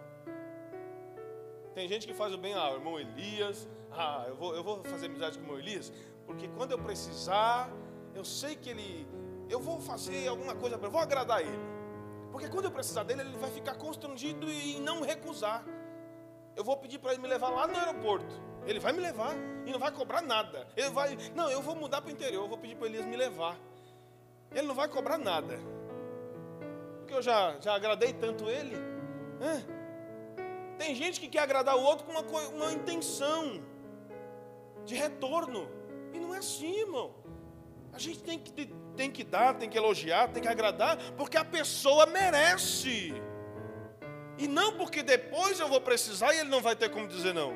Tem gente que faz o bem, ah, irmão Elias, ah, eu vou, eu vou fazer amizade com o irmão Elias, porque quando eu precisar, eu sei que ele, eu vou fazer alguma coisa para vou agradar ele. Porque quando eu precisar dele, ele vai ficar constrangido e não recusar. Eu vou pedir para ele me levar lá no aeroporto. Ele vai me levar e não vai cobrar nada. Ele vai, não, eu vou mudar para o interior. Eu vou pedir para Elias me levar. Ele não vai cobrar nada. Porque eu já, já agradei tanto ele. Tem gente que quer agradar o outro com uma, uma intenção de retorno. E não é assim, irmão. A gente tem que, tem que dar, tem que elogiar, tem que agradar, porque a pessoa merece. E não porque depois eu vou precisar e ele não vai ter como dizer não.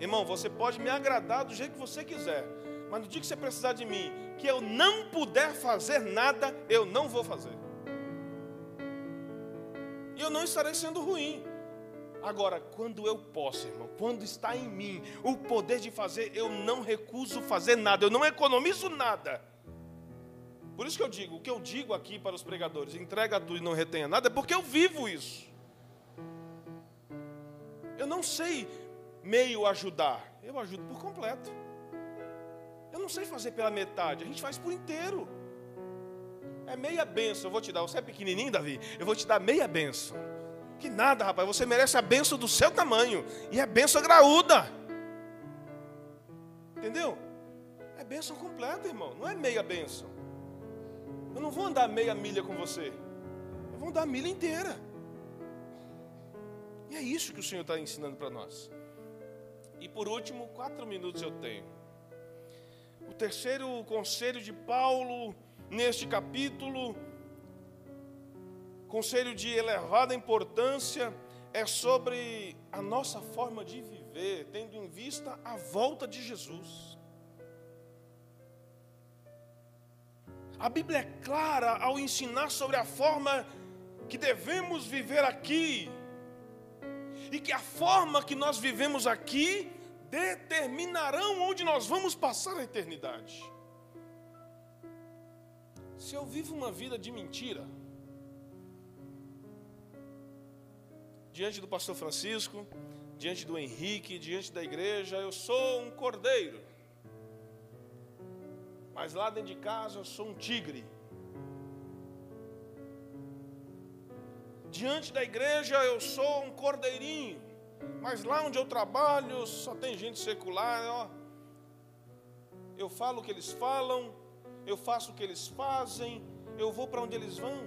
Irmão, você pode me agradar do jeito que você quiser, mas no dia que você precisar de mim, que eu não puder fazer nada, eu não vou fazer. E eu não estarei sendo ruim. Agora, quando eu posso, irmão, quando está em mim o poder de fazer, eu não recuso fazer nada, eu não economizo nada. Por isso que eu digo, o que eu digo aqui para os pregadores, entrega tudo e não retenha nada, é porque eu vivo isso. Eu não sei meio ajudar, eu ajudo por completo. Eu não sei fazer pela metade, a gente faz por inteiro. É meia benção, eu vou te dar. Você é pequenininho, Davi? Eu vou te dar meia benção. Que nada, rapaz, você merece a benção do seu tamanho. E é benção graúda. Entendeu? É bênção completa, irmão. Não é meia bênção. Eu não vou andar meia milha com você. Eu vou andar a milha inteira. E é isso que o Senhor está ensinando para nós. E por último, quatro minutos eu tenho. O terceiro conselho de Paulo neste capítulo, conselho de elevada importância, é sobre a nossa forma de viver, tendo em vista a volta de Jesus. A Bíblia é clara ao ensinar sobre a forma que devemos viver aqui, e que a forma que nós vivemos aqui determinarão onde nós vamos passar a eternidade. Se eu vivo uma vida de mentira, diante do pastor Francisco, diante do Henrique, diante da igreja, eu sou um cordeiro. Mas lá dentro de casa eu sou um tigre. Diante da igreja eu sou um cordeirinho. Mas lá onde eu trabalho só tem gente secular, ó. Eu falo o que eles falam, eu faço o que eles fazem, eu vou para onde eles vão.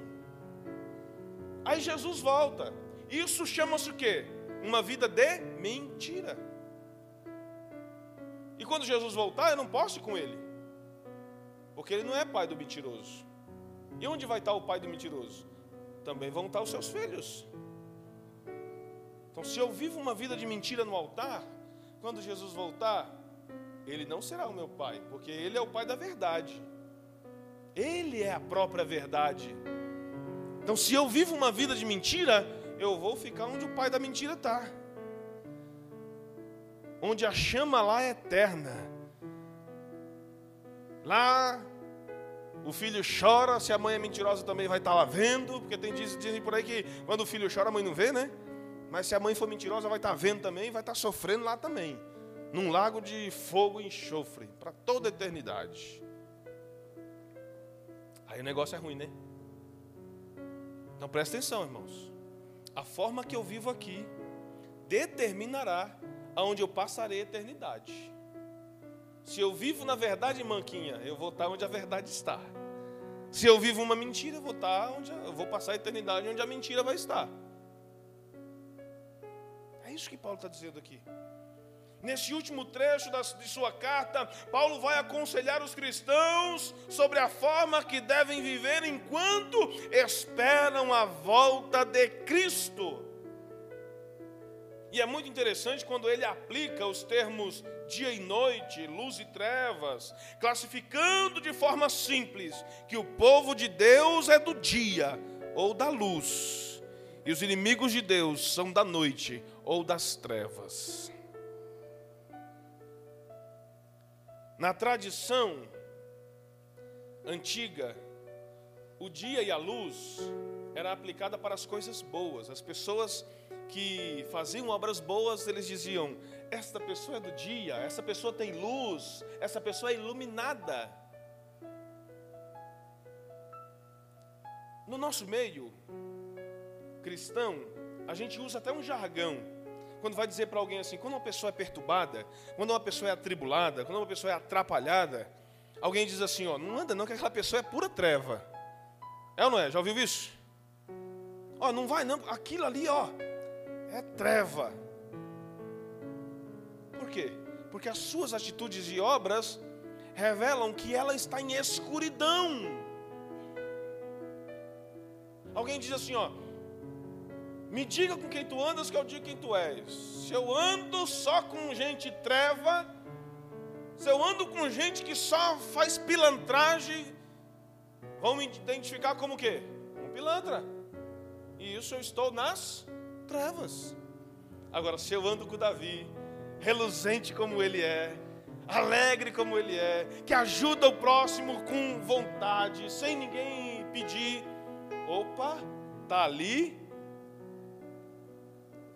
Aí Jesus volta. Isso chama-se o quê? Uma vida de mentira. E quando Jesus voltar, eu não posso ir com ele. Porque ele não é pai do mentiroso. E onde vai estar o pai do mentiroso? Também vão estar os seus filhos. Então, se eu vivo uma vida de mentira no altar, quando Jesus voltar, ele não será o meu pai, porque ele é o pai da verdade. Ele é a própria verdade. Então, se eu vivo uma vida de mentira, eu vou ficar onde o pai da mentira está. Onde a chama lá é eterna. Lá o filho chora, se a mãe é mentirosa também vai estar lá vendo, porque tem dizem por aí que quando o filho chora a mãe não vê, né? Mas se a mãe for mentirosa vai estar vendo também, vai estar sofrendo lá também. Num lago de fogo e enxofre, para toda a eternidade. Aí o negócio é ruim, né? Então presta atenção, irmãos. A forma que eu vivo aqui determinará aonde eu passarei a eternidade. Se eu vivo na verdade, manquinha, eu vou estar onde a verdade está. Se eu vivo uma mentira, eu vou estar onde eu vou passar a eternidade onde a mentira vai estar. É isso que Paulo está dizendo aqui. Nesse último trecho de sua carta, Paulo vai aconselhar os cristãos sobre a forma que devem viver enquanto esperam a volta de Cristo. E é muito interessante quando ele aplica os termos dia e noite, luz e trevas, classificando de forma simples que o povo de Deus é do dia ou da luz, e os inimigos de Deus são da noite ou das trevas. Na tradição antiga, o dia e a luz era aplicada para as coisas boas. As pessoas que faziam obras boas, eles diziam: esta pessoa é do dia, essa pessoa tem luz, essa pessoa é iluminada. No nosso meio cristão, a gente usa até um jargão quando vai dizer para alguém assim, quando uma pessoa é perturbada, quando uma pessoa é atribulada, quando uma pessoa é atrapalhada, alguém diz assim, ó, não anda não, que aquela pessoa é pura treva. É ou não é? Já ouviu isso? Ó, não vai não, aquilo ali, ó, é treva. Por quê? Porque as suas atitudes e obras revelam que ela está em escuridão. Alguém diz assim, ó, me diga com quem tu andas, que eu digo quem tu és. Se eu ando só com gente treva, se eu ando com gente que só faz pilantragem, vão me identificar como quê? Um pilantra. E isso eu estou nas trevas. Agora, se eu ando com Davi, reluzente como ele é, alegre como ele é, que ajuda o próximo com vontade, sem ninguém pedir, opa, tá ali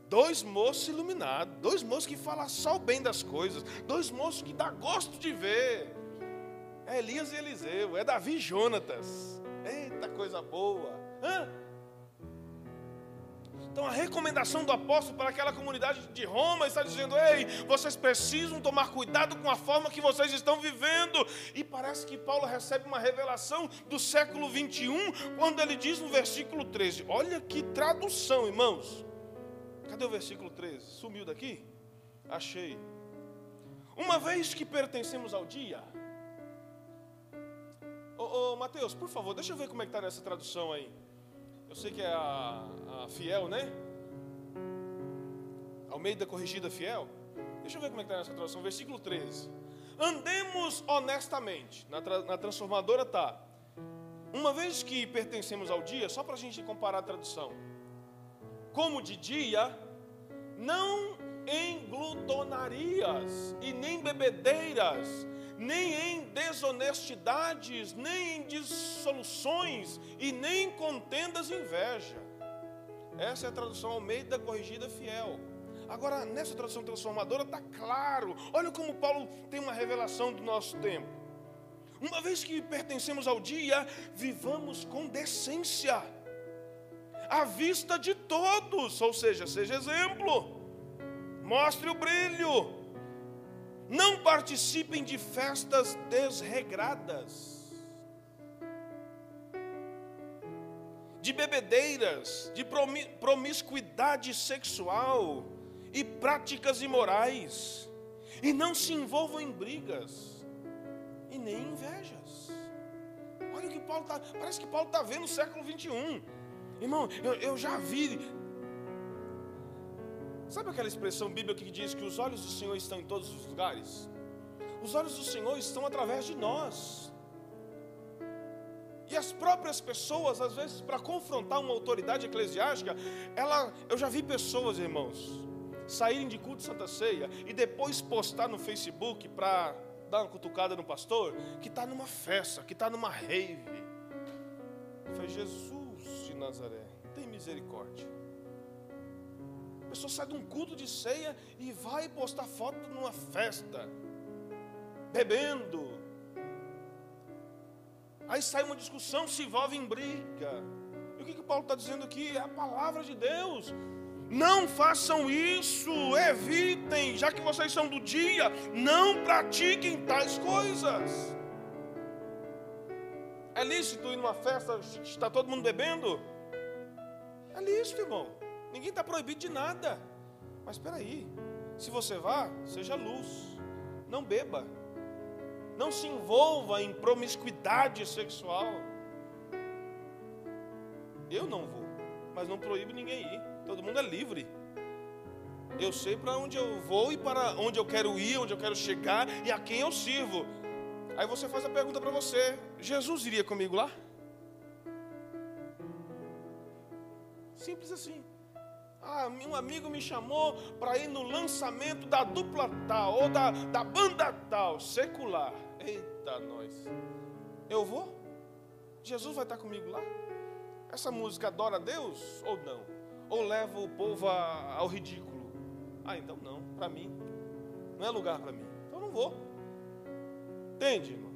Dois moços iluminados, dois moços que falam só o bem das coisas, dois moços que dá gosto de ver. É Elias e Eliseu, é Davi e Jonatas. Eita coisa boa. Hã? Então a recomendação do apóstolo para aquela comunidade de Roma está dizendo: ei, vocês precisam tomar cuidado com a forma que vocês estão vivendo. E parece que Paulo recebe uma revelação do século 21, quando ele diz no versículo 13: olha que tradução, irmãos. Cadê o versículo 13? Sumiu daqui? Achei. Uma vez que pertencemos ao dia. Ô, ô Mateus, por favor, deixa eu ver como é que está nessa tradução aí. Eu sei que é a, a fiel, né? Almeida corrigida fiel. Deixa eu ver como é que está nessa tradução. Versículo 13. Andemos honestamente. Na, tra, na transformadora está. Uma vez que pertencemos ao dia, só para a gente comparar a tradução. Como de dia, não em glutonarias e nem bebedeiras, nem em desonestidades, nem em dissoluções e nem em contendas e inveja. Essa é a tradução Almeida corrigida fiel. Agora, nessa tradução transformadora está claro. Olha como Paulo tem uma revelação do nosso tempo. Uma vez que pertencemos ao dia, vivamos com decência, à vista de todos, ou seja, seja exemplo, mostre o brilho, não participem de festas desregradas, de bebedeiras, de promiscuidade sexual e práticas imorais, e não se envolvam em brigas e nem invejas. Olha o que Paulo está. Parece que Paulo está vendo o século 21. Irmão, eu, eu já vi Sabe aquela expressão bíblica que diz que os olhos do Senhor estão em todos os lugares? Os olhos do Senhor estão através de nós. E as próprias pessoas, às vezes, para confrontar uma autoridade eclesiástica, ela, eu já vi pessoas, irmãos, saírem de culto de Santa Ceia e depois postar no Facebook para dar uma cutucada no pastor, que está numa festa, que está numa rave. Foi Jesus de Nazaré, tem misericórdia. A pessoa sai de um culto de ceia e vai postar foto numa festa, bebendo. Aí sai uma discussão, se envolve em briga. E o que, que Paulo está dizendo aqui? É a palavra de Deus. Não façam isso, evitem, já que vocês são do dia, não pratiquem tais coisas. É lícito ir numa festa, está todo mundo bebendo? É lícito, irmão. Ninguém está proibido de nada. Mas espera aí, se você vá, seja luz, não beba, não se envolva em promiscuidade sexual. Eu não vou, mas não proíbe ninguém ir. Todo mundo é livre. Eu sei para onde eu vou e para onde eu quero ir, onde eu quero chegar e a quem eu sirvo. Aí você faz a pergunta para você: Jesus iria comigo lá? Simples assim. Ah, um amigo me chamou para ir no lançamento da dupla tal, ou da, da banda tal, secular. Eita, nós. Eu vou? Jesus vai estar comigo lá? Essa música adora a Deus ou não? Ou leva o povo a, ao ridículo? Ah, então não, para mim. Não é lugar para mim. Então não vou. Entende, irmão?